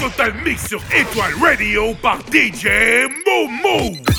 Total Mix sur Étoile Radio par DJ Momo.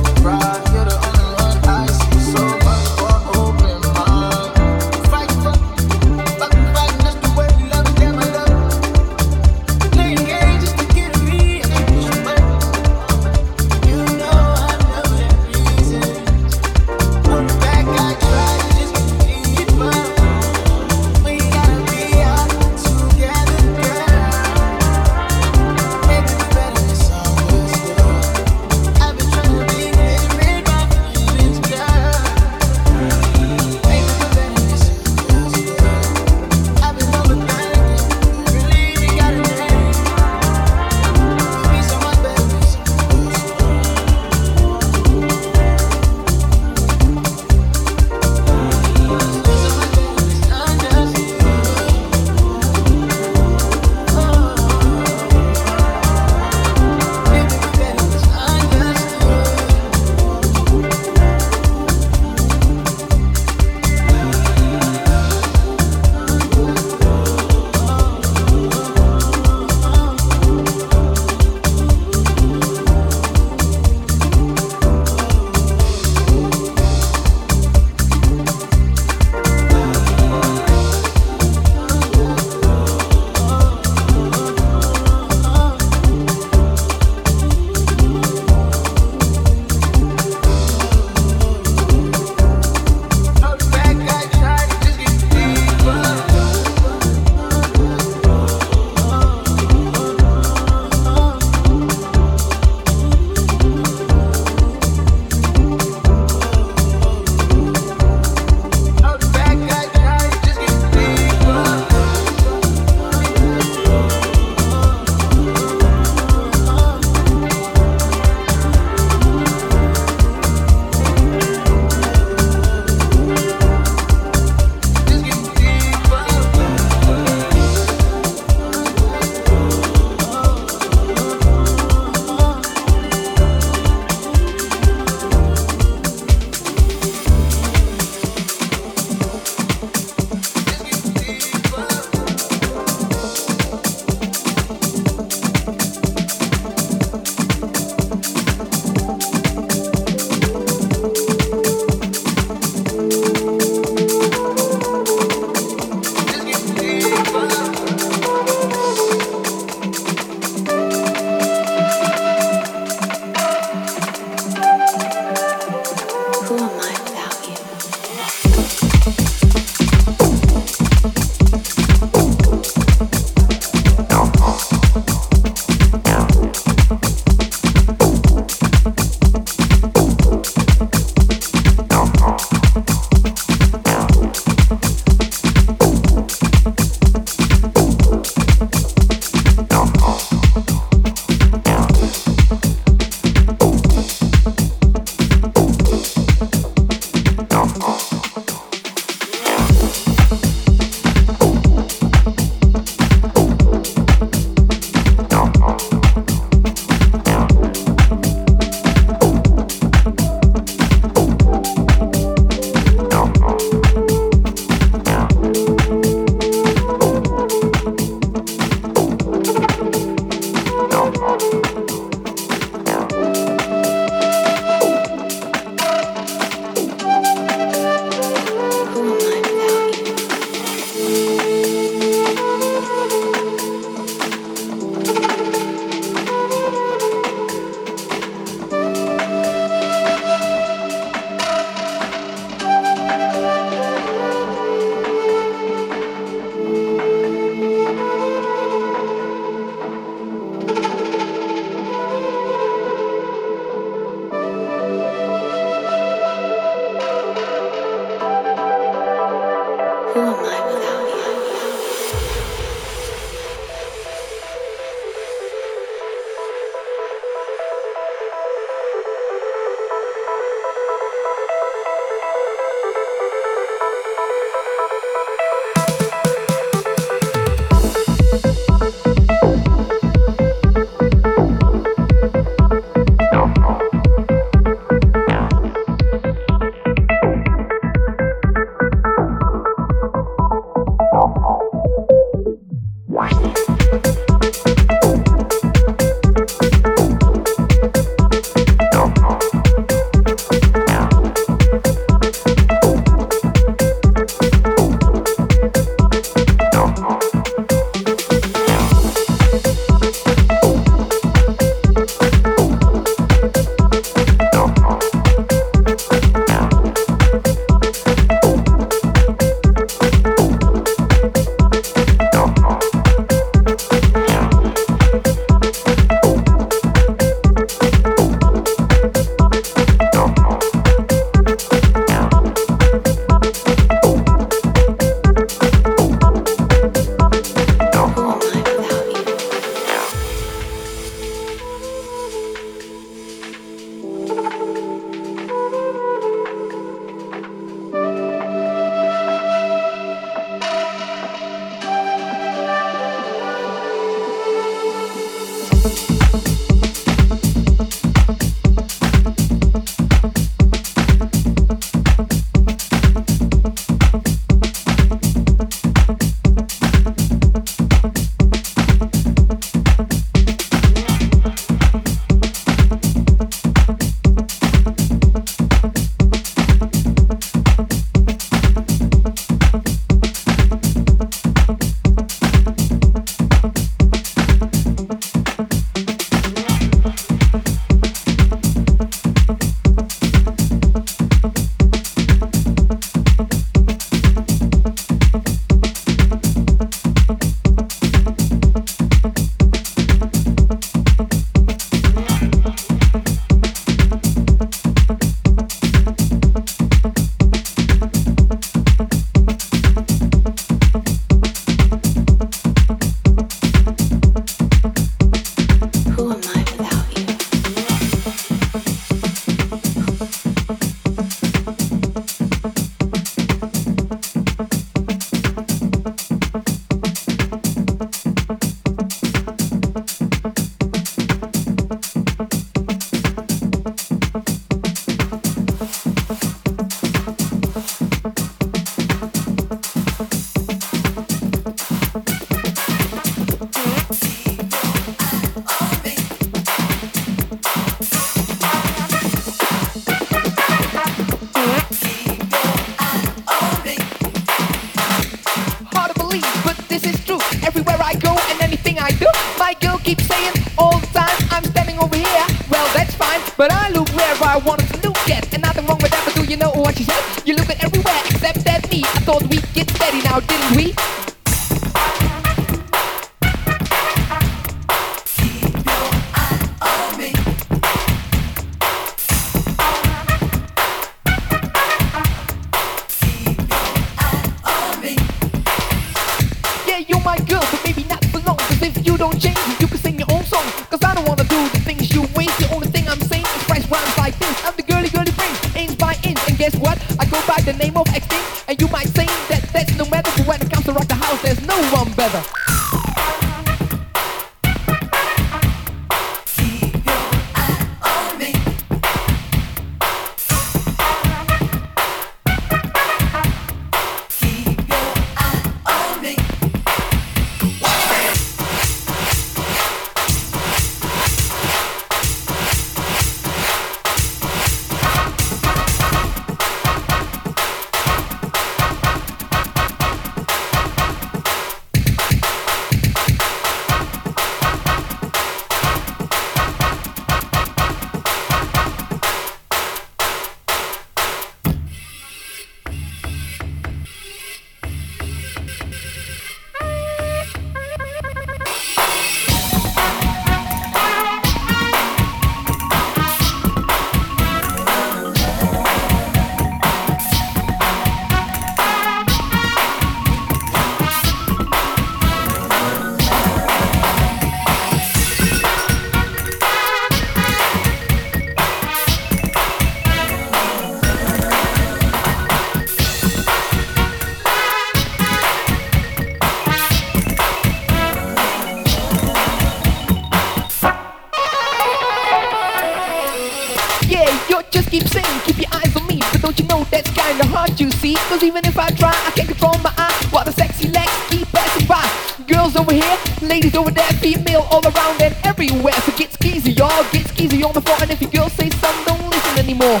here, ladies over there, female all around and everywhere. So get skeezy, y'all, get skeezy on the floor, and if your girl say something, don't listen anymore.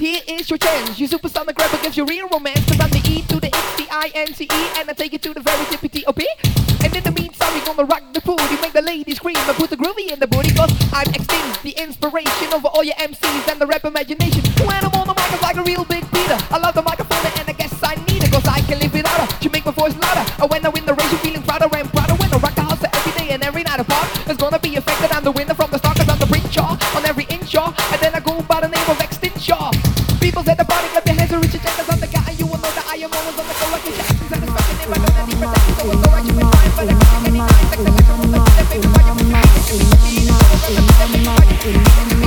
here is your chance. You supersonic grab against your real romance. Cause I'm the E to the X, the I N T E, and I take you to the very tip the uppy. And in the meantime, we gonna rock the booty, make the ladies scream and put the groovy in the booty. Cause I'm extinct, the inspiration over all your MCs and the rap imagination. When I'm on the mic, I'm like a real big Peter. I love the microphone and I guess I need it cause I can live without her. She make my voice louder. And when I win the race, you're feeling prouder and prouder. When I rock the house every day and every night apart, it's gonna be affected. I'm the winner from the start cause I'm the bring Shaw on every inch, Shaw. And then I go by the name of Extinct Shaw. People at the party got their hands and reach your. I'm the guy and you will know that I am always on the go. Thank you.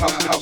how, how,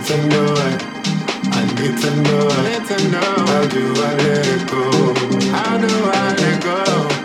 need to know. I need to know it. Need to know. How do I let go? How do I let go?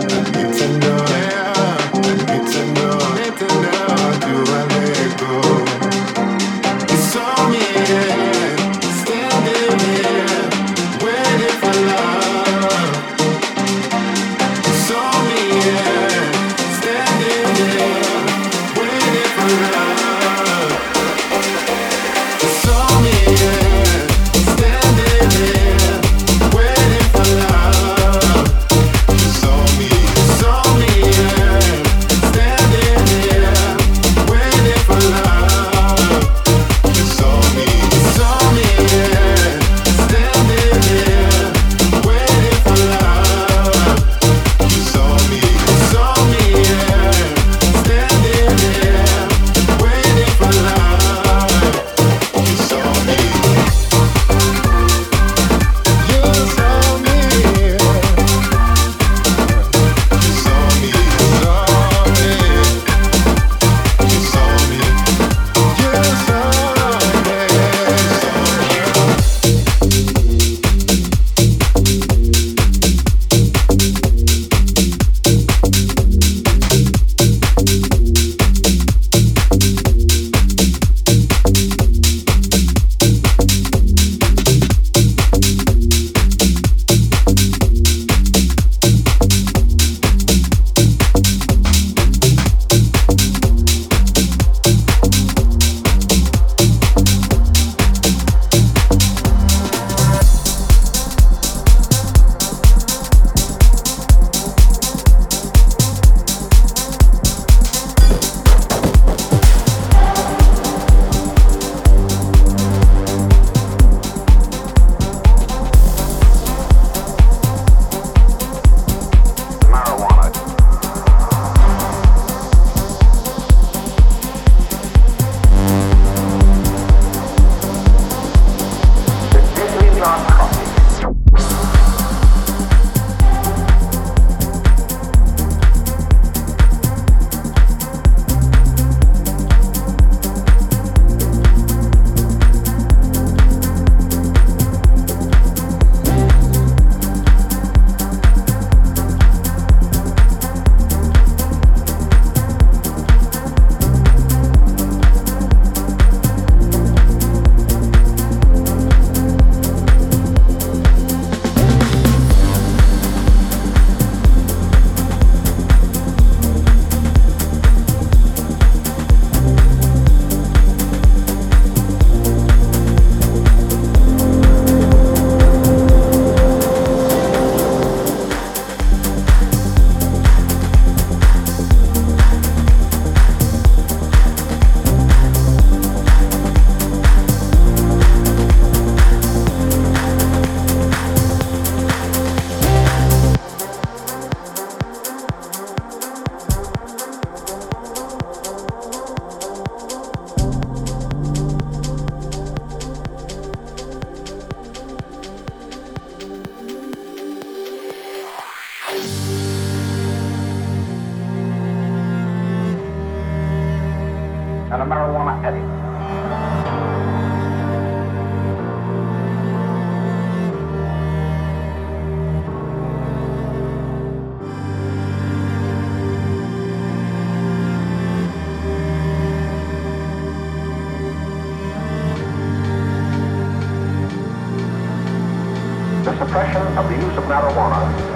of marijuana.